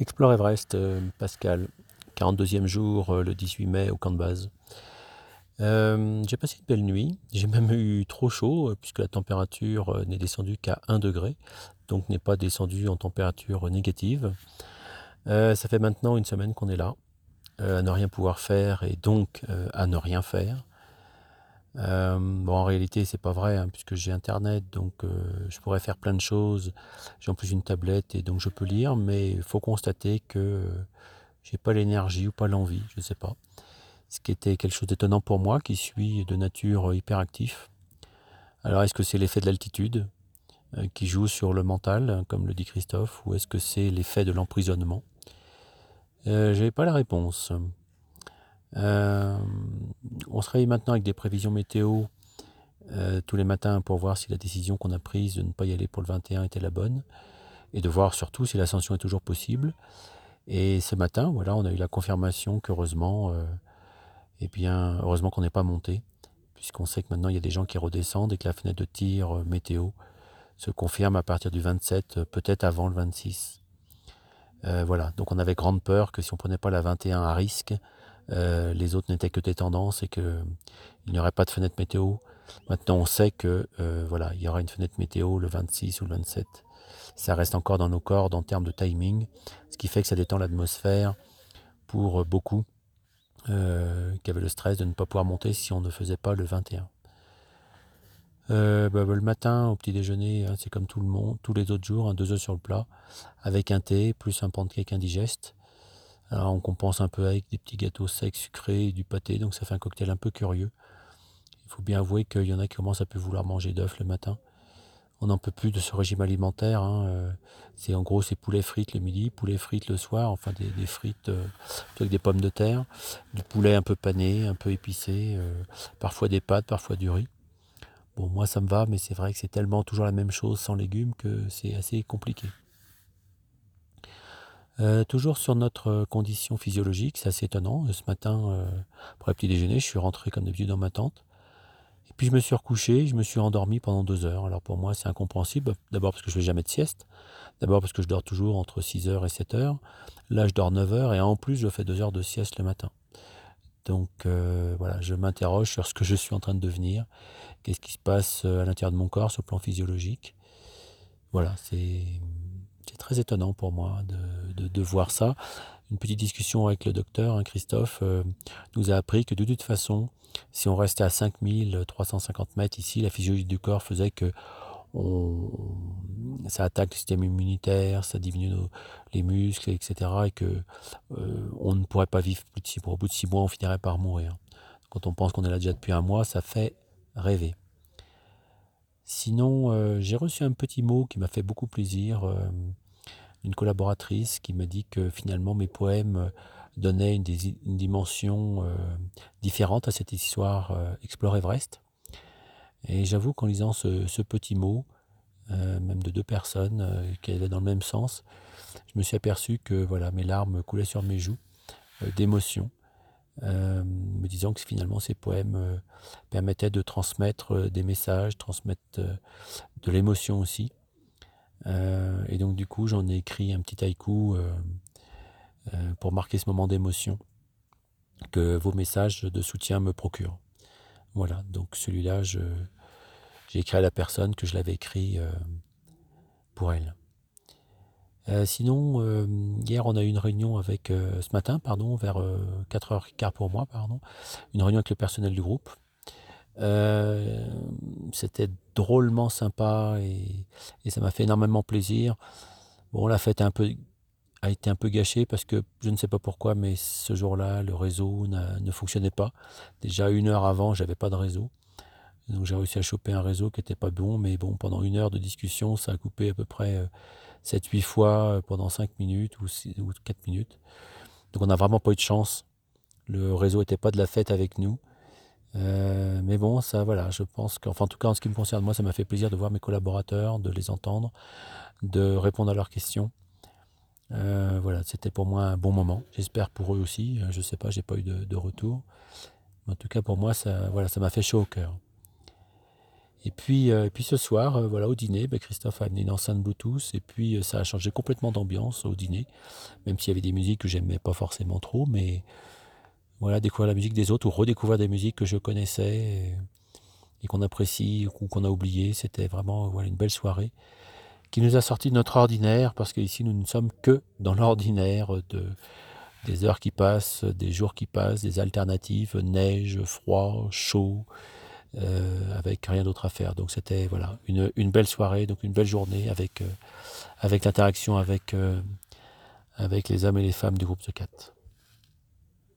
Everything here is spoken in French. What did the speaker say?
Explore Everest, euh, Pascal. 42e jour, euh, le 18 mai, au camp de base. Euh, j'ai passé une belle nuit. J'ai même eu trop chaud, puisque la température n'est descendue qu'à 1 degré, donc n'est pas descendue en température négative. ça fait maintenant une semaine qu'on est là, à ne rien pouvoir faire et donc à ne rien faire. Euh, bon, en réalité, c'est pas vrai, hein, puisque j'ai Internet, donc euh, je pourrais faire plein de choses. J'ai en plus une tablette et donc je peux lire, mais il faut constater que j'ai pas l'énergie ou pas l'envie, je sais pas. Ce qui était quelque chose d'étonnant pour moi, qui suis de nature hyperactif. Alors, est-ce que c'est l'effet de l'altitude euh, qui joue sur le mental, comme le dit Christophe, ou est-ce que c'est l'effet de l'emprisonnement? Euh, J'avais pas la réponse. Euh, on se réveille maintenant avec des prévisions météo euh, tous les matins pour voir si la décision qu'on a prise de ne pas y aller pour le 21 était la bonne et de voir surtout si l'ascension est toujours possible. Et ce matin, voilà, on a eu la confirmation qu'heureusement, euh, eh heureusement qu'on n'est pas monté, puisqu'on sait que maintenant il y a des gens qui redescendent et que la fenêtre de tir météo se confirme à partir du 27, peut-être avant le 26. voilà, donc on avait grande peur que si on prenait pas la 21 à risque, euh, les autres n'étaient que des tendances et qu'il n'y aurait pas de fenêtre météo. Maintenant, on sait que euh, voilà, il y aura une fenêtre météo le 26 ou le 27. Ça reste encore dans nos cordes en termes de timing, ce qui fait que ça détend l'atmosphère pour beaucoup euh, qui avaient le stress de ne pas pouvoir monter si on ne faisait pas le 21. Bah, bah, le matin, au petit déjeuner, hein, c'est comme tout le monde, tous les autres jours, hein, deux œufs sur le plat, avec un thé, plus un pancake indigeste. On compense un peu avec des petits gâteaux secs, sucrés et du pâté, donc ça fait un cocktail un peu curieux. Il faut bien avouer qu'il y en a qui commencent à plus vouloir manger d'œufs le matin. On n'en peut plus de ce régime alimentaire. Hein, euh, c'est en gros c'est poulet frites le midi, poulet frites le soir, enfin des, frites euh, avec des pommes de terre, du poulet un peu pané, un peu épicé, euh, parfois des pâtes, parfois du riz. Bon moi ça me va, mais c'est vrai que c'est tellement toujours la même chose sans légumes que c'est assez compliqué. Euh, toujours sur notre euh, condition physiologique, c'est assez étonnant. Ce matin, euh, pour le petit déjeuner, je suis rentré comme d'habitude dans ma tente. Et puis je me suis recouché, je me suis endormi pendant deux heures. Alors pour moi, c'est incompréhensible. D'abord parce que je ne fais jamais de sieste. D'abord parce que je dors toujours entre 6 heures et 7 heures. Là, je dors 9 heures et en plus, je fais deux heures de sieste le matin. Donc voilà, je m'interroge sur ce que je suis en train de devenir. Qu'est-ce qui se passe à l'intérieur de mon corps sur le plan physiologique? Voilà, c'est très étonnant pour moi de, voir ça. Une petite discussion avec le docteur, hein, Christophe, euh, nous a appris que de toute façon, si on restait à 5350 mètres ici, la physiologie du corps faisait que ça attaque le système immunitaire, ça diminue les muscles, etc. Et que euh, on ne pourrait pas vivre plus de six mois. Au bout de six mois, on finirait par mourir. Quand on pense qu'on est là déjà depuis un mois, ça fait rêver. Sinon, euh, j'ai reçu un petit mot qui m'a fait beaucoup plaisir une collaboratrice qui m'a dit que finalement mes poèmes euh, donnaient une, dimension euh, différente à cette histoire euh, Explore Everest. Et j'avoue qu'en lisant ce, petit mot, même de deux personnes qui allaient dans le même sens, je me suis aperçu que voilà, mes larmes coulaient sur mes joues d'émotion, me disant que finalement ces poèmes permettaient de transmettre des messages, transmettre de l'émotion aussi. Euh, et donc du coup, j'en ai écrit un petit haïku euh, euh, pour marquer ce moment d'émotion que vos messages de soutien me procurent. Voilà, donc celui-là, j'ai écrit à la personne que je l'avais écrit pour elle. sinon, hier, on a eu une réunion avec, ce matin, pardon, vers 4h15 pour moi, pardon, une réunion avec le personnel du groupe. Euh, c'était drôlement sympa et, ça m'a fait énormément plaisir. Bon, la fête a, un peu, a été un peu gâchée parce que je ne sais pas pourquoi, mais ce jour-là, le réseau ne fonctionnait pas. Déjà une heure avant, j'avais pas de réseau. Donc j'ai réussi à choper un réseau qui n'était pas bon, mais bon, pendant une heure de discussion, ça a coupé à peu près 7-8 euh, fois euh, pendant 5 minutes ou, 4 minutes. Donc on n'a vraiment pas eu de chance. Le réseau n'était pas de la fête avec nous. Euh, mais bon, ça, voilà, je pense qu'enfin, en tout cas, en ce qui me concerne, moi, ça m'a fait plaisir de voir mes collaborateurs, de les entendre, de répondre à leurs questions. Euh, voilà, c'était pour moi un bon moment. J'espère pour eux aussi. Euh, je sais pas, j'ai pas eu de, retour. en tout cas, pour moi, ça, voilà, ça m'a fait chaud au cœur. Et puis, et puis ce soir, voilà, au dîner, ben, Christophe a amené une enceinte Bluetooth et puis ça a changé complètement d'ambiance au dîner, même s'il y avait des musiques que j'aimais pas forcément trop, mais voilà, découvrir la musique des autres ou redécouvrir des musiques que je connaissais et, qu'on apprécie ou qu'on a oublié, c'était vraiment voilà, une belle soirée qui nous a sorti de notre ordinaire, parce qu'ici nous ne sommes que dans l'ordinaire de, des heures qui passent, des jours qui passent, des alternatives, neige, froid, chaud, euh, avec rien d'autre à faire. Donc c'était voilà une, belle soirée, donc une belle journée avec, euh, l'interaction avec, euh, avec les hommes et les femmes du groupe The Cat.